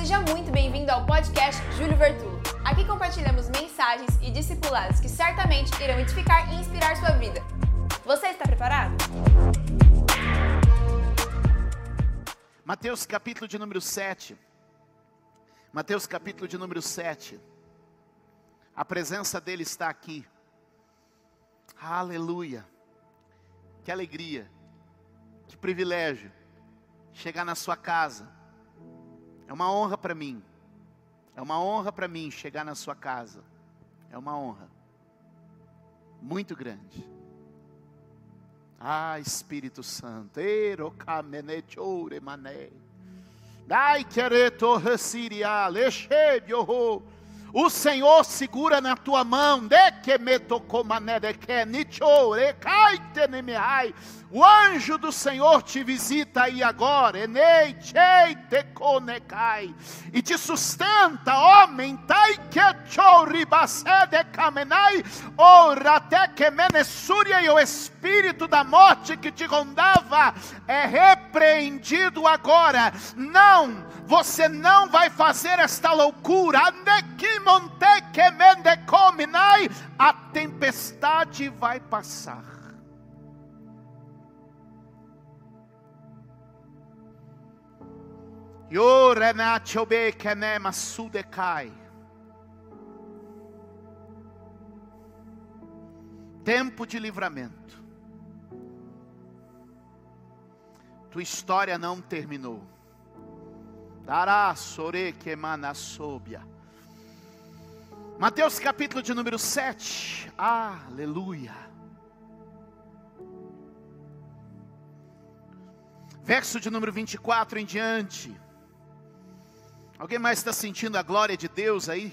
seja muito bem-vindo ao podcast Júlio Vertulo. Aqui compartilhamos mensagens e discipulados que certamente irão edificar e inspirar sua vida. Você está preparado? Mateus capítulo de número 7. Mateus capítulo de número 7. A presença dele está aqui. Aleluia. Que alegria. Que privilégio chegar na sua casa é uma honra para mim. É uma honra para mim chegar na sua casa. É uma honra. Muito grande. Ah, Espírito Santo. Dai quereto resiria, lechebio o Senhor segura na tua mão. O anjo do Senhor te visita aí agora, e te sustenta, homem, ora até que menessúria e o espírito da morte que te rondava é repreendido agora. Não, você não vai fazer esta loucura, a tempestade vai passar. Tempo de livramento. Tua história não terminou. Mateus capítulo de número 7. Aleluia. Verso de número 24 em diante. Alguém mais está sentindo a glória de Deus aí?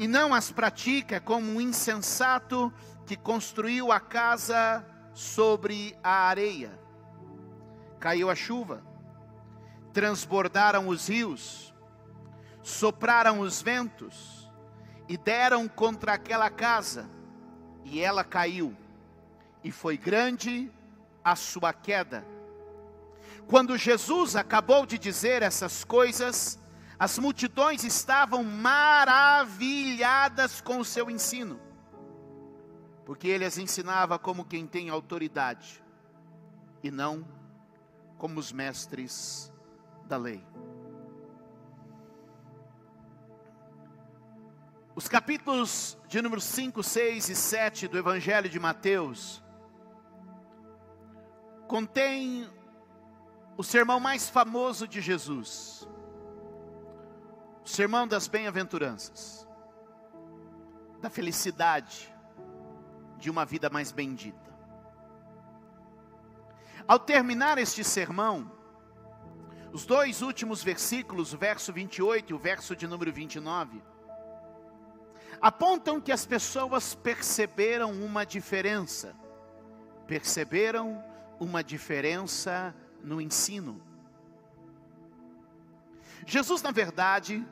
e não as pratica, como um insensato que construiu a casa sobre a areia. Caiu a chuva, transbordaram os rios, sopraram os ventos e deram contra aquela casa, e ela caiu, e foi grande a sua queda. Quando Jesus acabou de dizer essas coisas, as multidões estavam maravilhadas com o seu ensino, porque ele as ensinava como quem tem autoridade, e não como os mestres da lei. Os capítulos de número 5, 6 e 7 do Evangelho de Mateus contêm o sermão mais famoso de Jesus, sermão das bem-aventuranças, da felicidade de uma vida mais bendita. Ao terminar este sermão, os dois últimos versículos, o verso 28 e o verso de número 29, apontam que as pessoas perceberam uma diferença, perceberam uma diferença no ensino. Jesus, na verdade,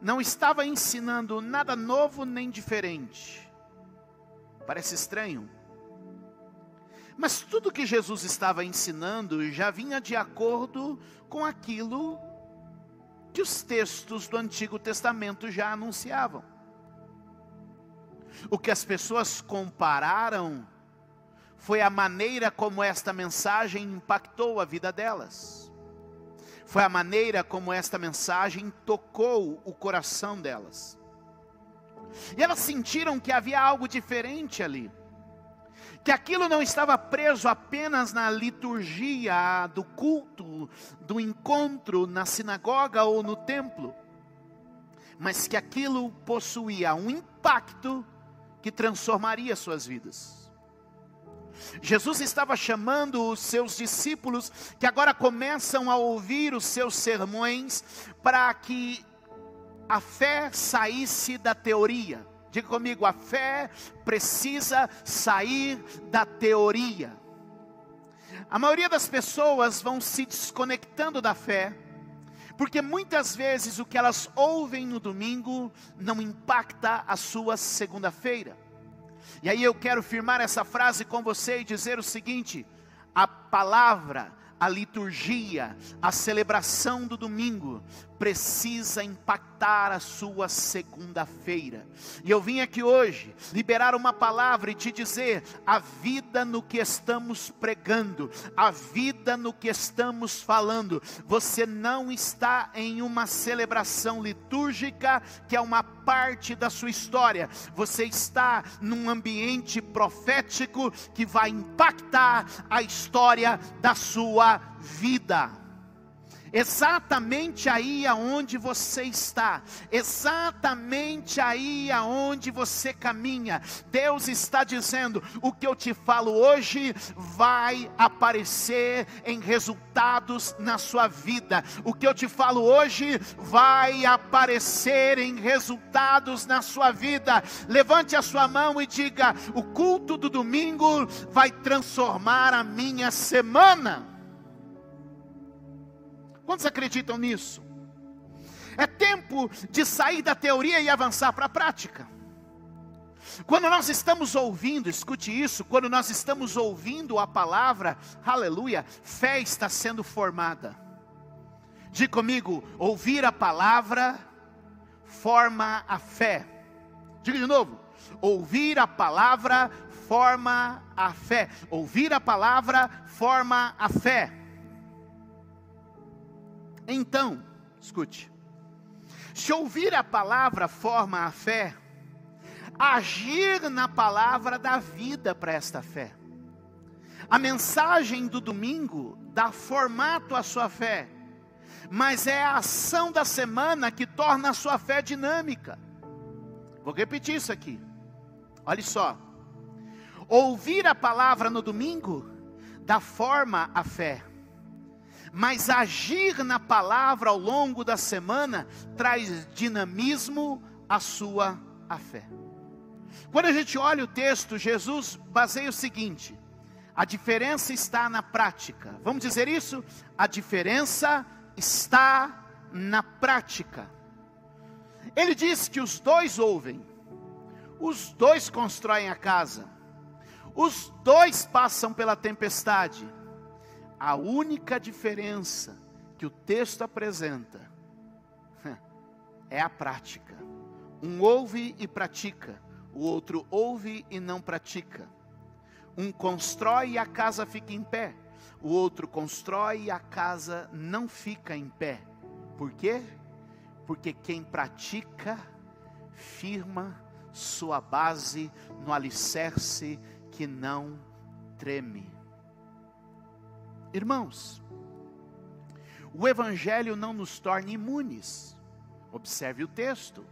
não estava ensinando nada novo nem diferente. Parece estranho. Mas tudo que Jesus estava ensinando já vinha de acordo com aquilo que os textos do Antigo Testamento já anunciavam. O que as pessoas compararam foi a maneira como esta mensagem impactou a vida delas. Foi a maneira como esta mensagem tocou o coração delas. E elas sentiram que havia algo diferente ali. Que aquilo não estava preso apenas na liturgia do culto, do encontro na sinagoga ou no templo, mas que aquilo possuía um impacto que transformaria suas vidas. Jesus estava chamando os seus discípulos, que agora começam a ouvir os seus sermões, para que a fé saísse da teoria. Diga comigo, a fé precisa sair da teoria. A maioria das pessoas vão se desconectando da fé, porque muitas vezes o que elas ouvem no domingo não impacta a sua segunda-feira. E aí eu quero firmar essa frase com você e dizer o seguinte: a palavra a liturgia, a celebração do domingo precisa impactar a sua segunda-feira. E eu vim aqui hoje liberar uma palavra e te dizer: a vida no que estamos pregando, a vida no que estamos falando. Você não está em uma celebração litúrgica que é uma parte da sua história. Você está num ambiente profético que vai impactar a história da sua vida exatamente aí aonde você está, exatamente aí aonde você caminha. Deus está dizendo: o que eu te falo hoje vai aparecer em resultados na sua vida. O que eu te falo hoje vai aparecer em resultados na sua vida. Levante a sua mão e diga: o culto do domingo vai transformar a minha semana. Quantos acreditam nisso? É tempo de sair da teoria e avançar para a prática. Quando nós estamos ouvindo, escute isso, quando nós estamos ouvindo a palavra, aleluia, fé está sendo formada. Diga comigo, ouvir a palavra forma a fé. Diga de novo, ouvir a palavra forma a fé. Ouvir a palavra forma a fé. Então, escute: se ouvir a palavra forma a fé, agir na palavra dá vida para esta fé. A mensagem do domingo dá formato à sua fé, mas é a ação da semana que torna a sua fé dinâmica. Vou repetir isso aqui. Olha só. Ouvir a palavra no domingo dá forma à fé mas agir na palavra ao longo da semana traz dinamismo à sua à fé. Quando a gente olha o texto, Jesus baseia o seguinte: a diferença está na prática. Vamos dizer isso? A diferença está na prática. Ele diz que os dois ouvem, os dois constroem a casa, os dois passam pela tempestade, a única diferença que o texto apresenta é a prática. Um ouve e pratica, o outro ouve e não pratica. Um constrói e a casa fica em pé, o outro constrói e a casa não fica em pé. Por quê? Porque quem pratica firma sua base no alicerce que não treme. Irmãos, o Evangelho não nos torna imunes. Observe o texto.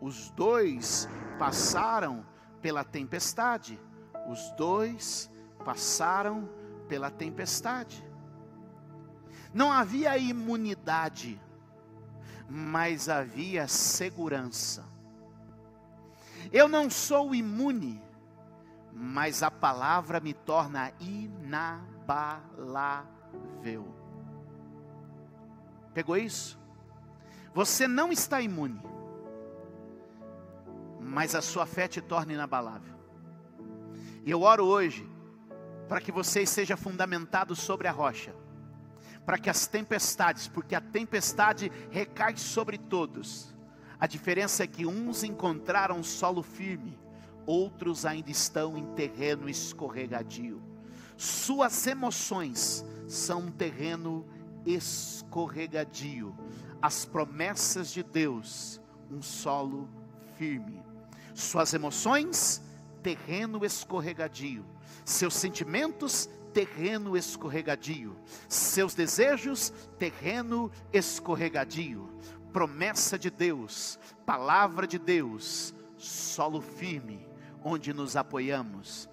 Os dois passaram pela tempestade. Os dois passaram pela tempestade. Não havia imunidade, mas havia segurança. Eu não sou imune, mas a palavra me torna inabalável inabalável. Pegou isso? Você não está imune, mas a sua fé te torna inabalável. E eu oro hoje para que você seja fundamentado sobre a rocha, para que as tempestades, porque a tempestade recai sobre todos. A diferença é que uns encontraram solo firme, outros ainda estão em terreno escorregadio. Suas emoções são um terreno escorregadio. As promessas de Deus, um solo firme. Suas emoções, terreno escorregadio. Seus sentimentos, terreno escorregadio. Seus desejos, terreno escorregadio. Promessa de Deus, palavra de Deus, solo firme, onde nos apoiamos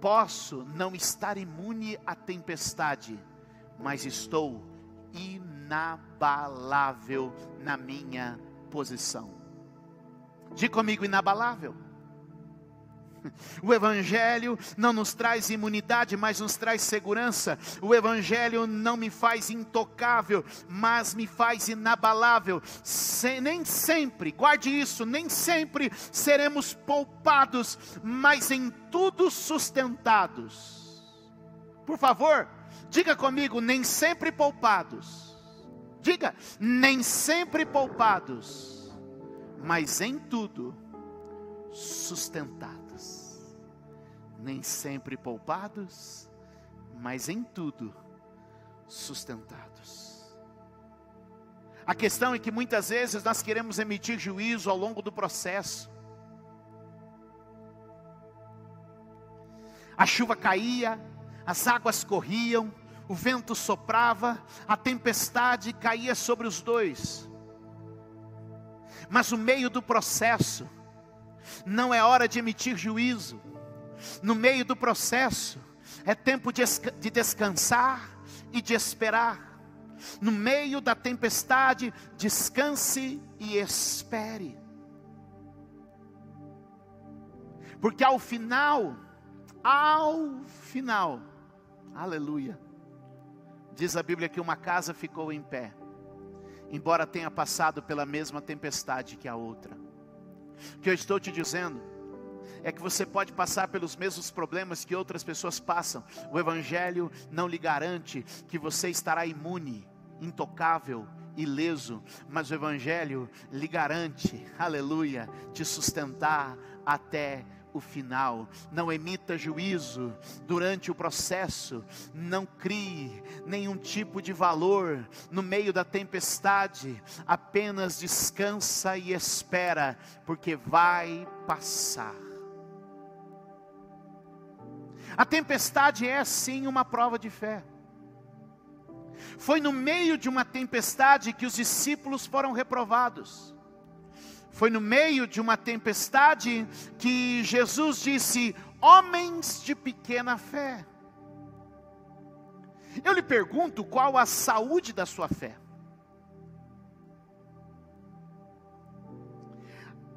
Posso não estar imune à tempestade, mas estou inabalável na minha posição. Diga comigo, inabalável. O Evangelho não nos traz imunidade, mas nos traz segurança. O Evangelho não me faz intocável, mas me faz inabalável. Nem sempre, guarde isso, nem sempre seremos poupados, mas em tudo sustentados. Por favor, diga comigo, nem sempre poupados. Diga, nem sempre poupados, mas em tudo sustentados nem sempre poupados, mas em tudo sustentados. A questão é que muitas vezes nós queremos emitir juízo ao longo do processo. A chuva caía, as águas corriam, o vento soprava, a tempestade caía sobre os dois. Mas o meio do processo não é hora de emitir juízo no meio do processo, é tempo de, de descansar e de esperar. No meio da tempestade, descanse e espere. Porque ao final, ao final, aleluia, diz a Bíblia que uma casa ficou em pé, embora tenha passado pela mesma tempestade que a outra. O que eu estou te dizendo é que você pode passar pelos mesmos problemas que outras pessoas passam. O Evangelho não lhe garante que você estará imune, intocável, ileso, mas o Evangelho lhe garante, aleluia, te sustentar até o final. Não emita juízo durante o processo. Não crie nenhum tipo de valor no meio da tempestade. Apenas descansa e espera, porque vai passar. A tempestade é sim uma prova de fé. Foi no meio de uma tempestade que os discípulos foram reprovados. Foi no meio de uma tempestade que Jesus disse: Homens de pequena fé. Eu lhe pergunto qual a saúde da sua fé.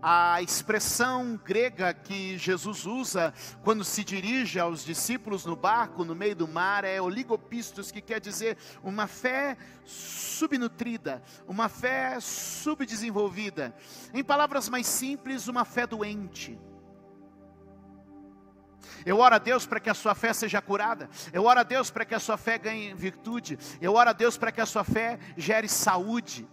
A expressão grega que Jesus usa quando se dirige aos discípulos no barco, no meio do mar, é oligopistos, que quer dizer uma fé subnutrida, uma fé subdesenvolvida. Em palavras mais simples, uma fé doente. Eu oro a Deus para que a sua fé seja curada. Eu oro a Deus para que a sua fé ganhe virtude. Eu oro a Deus para que a sua fé gere saúde.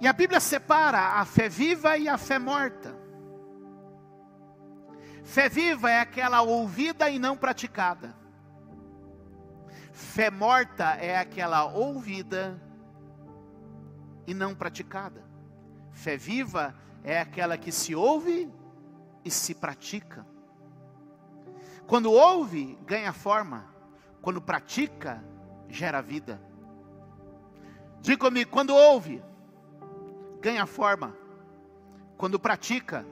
E a Bíblia separa a fé viva e a fé morta. Fé viva é aquela ouvida e não praticada. Fé morta é aquela ouvida e não praticada. Fé viva é aquela que se ouve e se pratica. Quando ouve, ganha forma. Quando pratica, gera vida. Diga comigo, quando ouve, ganha forma, quando pratica,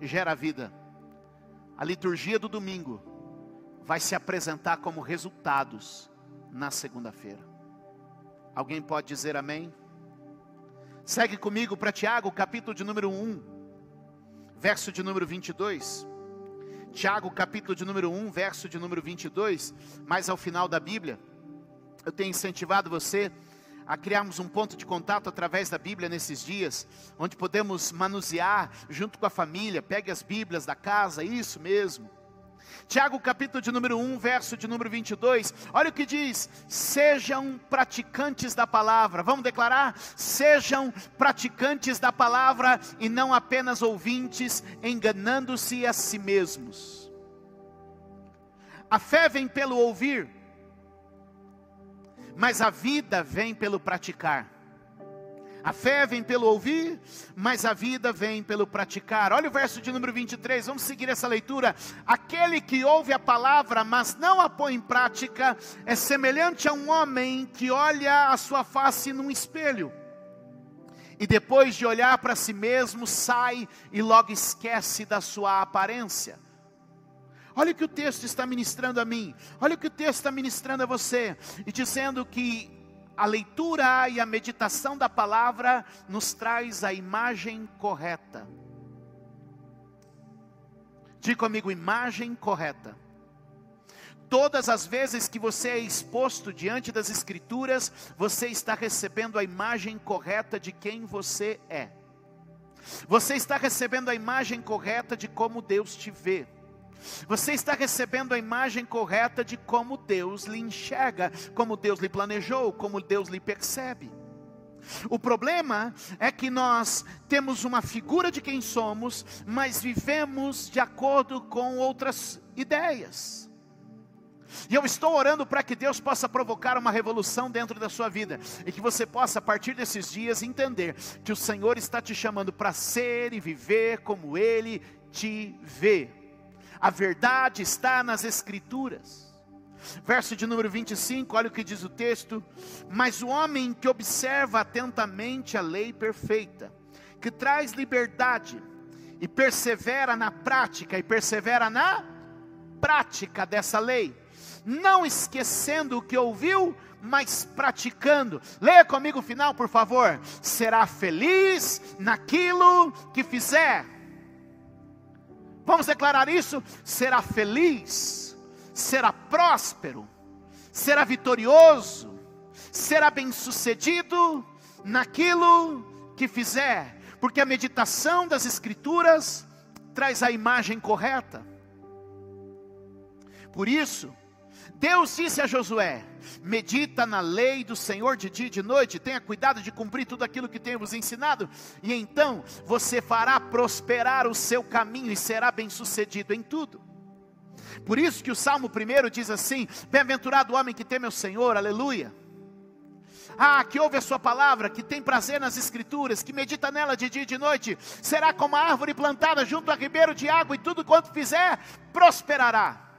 gera vida. A liturgia do domingo vai se apresentar como resultados na segunda-feira. Alguém pode dizer amém? Segue comigo para Tiago, capítulo de número 1, verso de número 22. Tiago, capítulo de número 1, verso de número 22, mais ao final da Bíblia. Eu tenho incentivado você a criarmos um ponto de contato através da Bíblia nesses dias, onde podemos manusear junto com a família, pegue as Bíblias da casa, isso mesmo. Tiago capítulo de número 1, verso de número 22, olha o que diz: sejam praticantes da palavra, vamos declarar? Sejam praticantes da palavra e não apenas ouvintes, enganando-se a si mesmos. A fé vem pelo ouvir, mas a vida vem pelo praticar. A fé vem pelo ouvir, mas a vida vem pelo praticar. Olha o verso de número 23, vamos seguir essa leitura. Aquele que ouve a palavra, mas não a põe em prática, é semelhante a um homem que olha a sua face num espelho. E depois de olhar para si mesmo, sai e logo esquece da sua aparência. Olha o que o texto está ministrando a mim, olha o que o texto está ministrando a você, e dizendo que a leitura e a meditação da palavra nos traz a imagem correta. Diga comigo, imagem correta. Todas as vezes que você é exposto diante das Escrituras, você está recebendo a imagem correta de quem você é. Você está recebendo a imagem correta de como Deus te vê. Você está recebendo a imagem correta de como Deus lhe enxerga, como Deus lhe planejou, como Deus lhe percebe. O problema é que nós temos uma figura de quem somos, mas vivemos de acordo com outras ideias. E eu estou orando para que Deus possa provocar uma revolução dentro da sua vida e que você possa, a partir desses dias, entender que o Senhor está te chamando para ser e viver como Ele te vê. A verdade está nas Escrituras. Verso de número 25, olha o que diz o texto: Mas o homem que observa atentamente a lei perfeita, que traz liberdade, e persevera na prática, e persevera na prática dessa lei, não esquecendo o que ouviu, mas praticando. Leia comigo o final, por favor. Será feliz naquilo que fizer. Vamos declarar isso? Será feliz, será próspero, será vitorioso, será bem-sucedido naquilo que fizer, porque a meditação das Escrituras traz a imagem correta. Por isso, Deus disse a Josué: medita na lei do Senhor de dia e de noite, tenha cuidado de cumprir tudo aquilo que tenho vos ensinado, e então você fará prosperar o seu caminho e será bem-sucedido em tudo. Por isso que o Salmo 1 diz assim: Bem-aventurado o homem que teme o Senhor, aleluia. Ah, que ouve a sua palavra, que tem prazer nas escrituras, que medita nela de dia e de noite, será como a árvore plantada junto a ribeiro de água, e tudo quanto fizer, prosperará.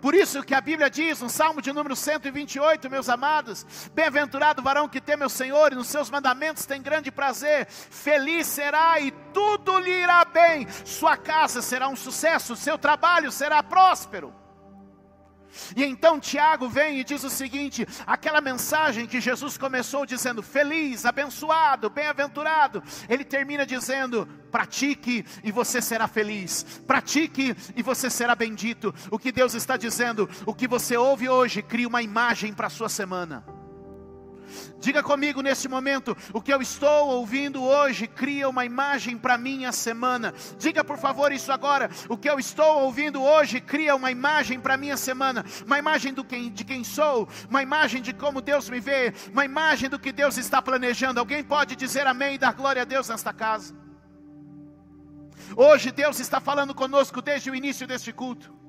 Por isso que a Bíblia diz, no Salmo de número 128, meus amados: Bem-aventurado o varão que teme o Senhor e nos seus mandamentos tem grande prazer, feliz será e tudo lhe irá bem, sua casa será um sucesso, seu trabalho será próspero. E então Tiago vem e diz o seguinte: aquela mensagem que Jesus começou dizendo feliz, abençoado, bem-aventurado, ele termina dizendo: pratique e você será feliz, pratique e você será bendito. O que Deus está dizendo, o que você ouve hoje, cria uma imagem para a sua semana. Diga comigo nesse momento, o que eu estou ouvindo hoje cria uma imagem para minha semana. Diga por favor isso agora. O que eu estou ouvindo hoje cria uma imagem para minha semana, uma imagem do quem, de quem sou, uma imagem de como Deus me vê, uma imagem do que Deus está planejando. Alguém pode dizer amém e dar glória a Deus nesta casa? Hoje Deus está falando conosco desde o início deste culto.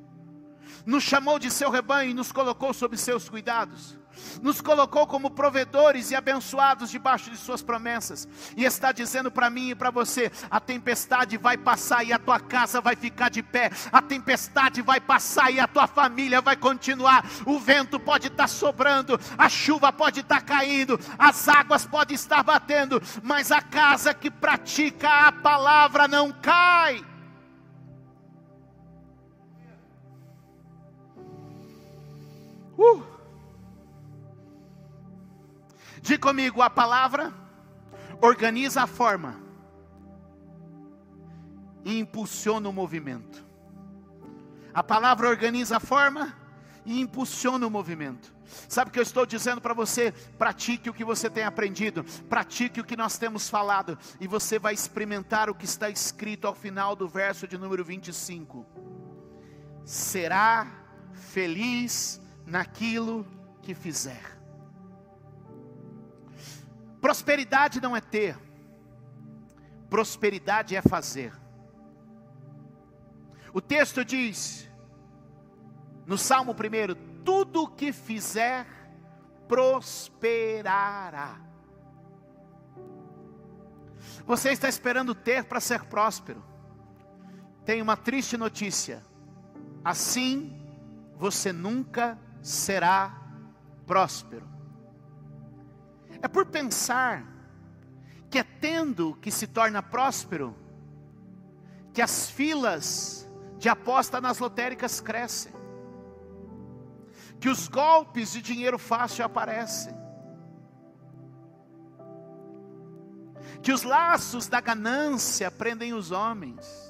Nos chamou de seu rebanho e nos colocou sob seus cuidados nos colocou como provedores e abençoados debaixo de Suas promessas, e está dizendo para mim e para você: a tempestade vai passar e a tua casa vai ficar de pé, a tempestade vai passar e a tua família vai continuar. O vento pode estar sobrando, a chuva pode estar caindo, as águas podem estar batendo, mas a casa que pratica a palavra não cai. Uh! Diga comigo, a palavra organiza a forma e impulsiona o movimento. A palavra organiza a forma e impulsiona o movimento. Sabe o que eu estou dizendo para você? Pratique o que você tem aprendido, pratique o que nós temos falado, e você vai experimentar o que está escrito ao final do verso de número 25. Será feliz naquilo que fizer. Prosperidade não é ter, prosperidade é fazer. O texto diz, no Salmo 1: tudo que fizer prosperará. Você está esperando ter para ser próspero. Tem uma triste notícia: assim você nunca será próspero. É por pensar que é tendo que se torna próspero, que as filas de aposta nas lotéricas crescem, que os golpes de dinheiro fácil aparecem, que os laços da ganância prendem os homens.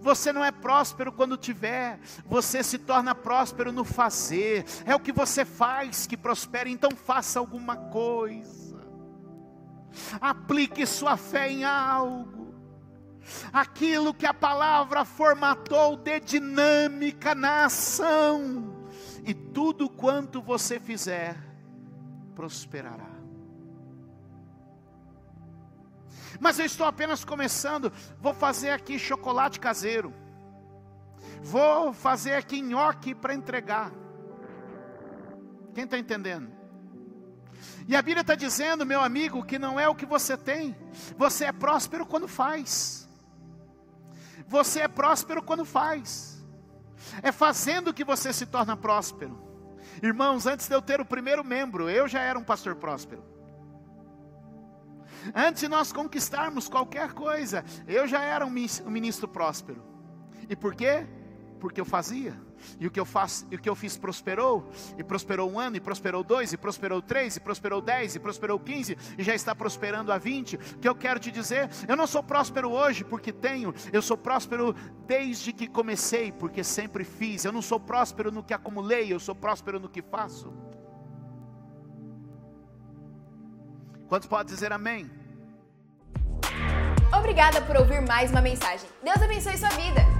Você não é próspero quando tiver, você se torna próspero no fazer. É o que você faz que prospera, então faça alguma coisa. Aplique sua fé em algo. Aquilo que a palavra formatou de dinâmica na ação. E tudo quanto você fizer prosperará. Mas eu estou apenas começando. Vou fazer aqui chocolate caseiro. Vou fazer aqui nhoque para entregar. Quem está entendendo? E a Bíblia está dizendo, meu amigo, que não é o que você tem. Você é próspero quando faz. Você é próspero quando faz. É fazendo que você se torna próspero. Irmãos, antes de eu ter o primeiro membro, eu já era um pastor próspero. Antes de nós conquistarmos qualquer coisa, eu já era um ministro próspero. E por quê? Porque eu fazia. E o que eu faço, o que eu fiz prosperou, e prosperou um ano, e prosperou dois, e prosperou três, e prosperou dez, e prosperou quinze, e já está prosperando a vinte. O que eu quero te dizer, eu não sou próspero hoje porque tenho, eu sou próspero desde que comecei, porque sempre fiz. Eu não sou próspero no que acumulei, eu sou próspero no que faço. Quantos podem dizer amém? Obrigada por ouvir mais uma mensagem. Deus abençoe sua vida.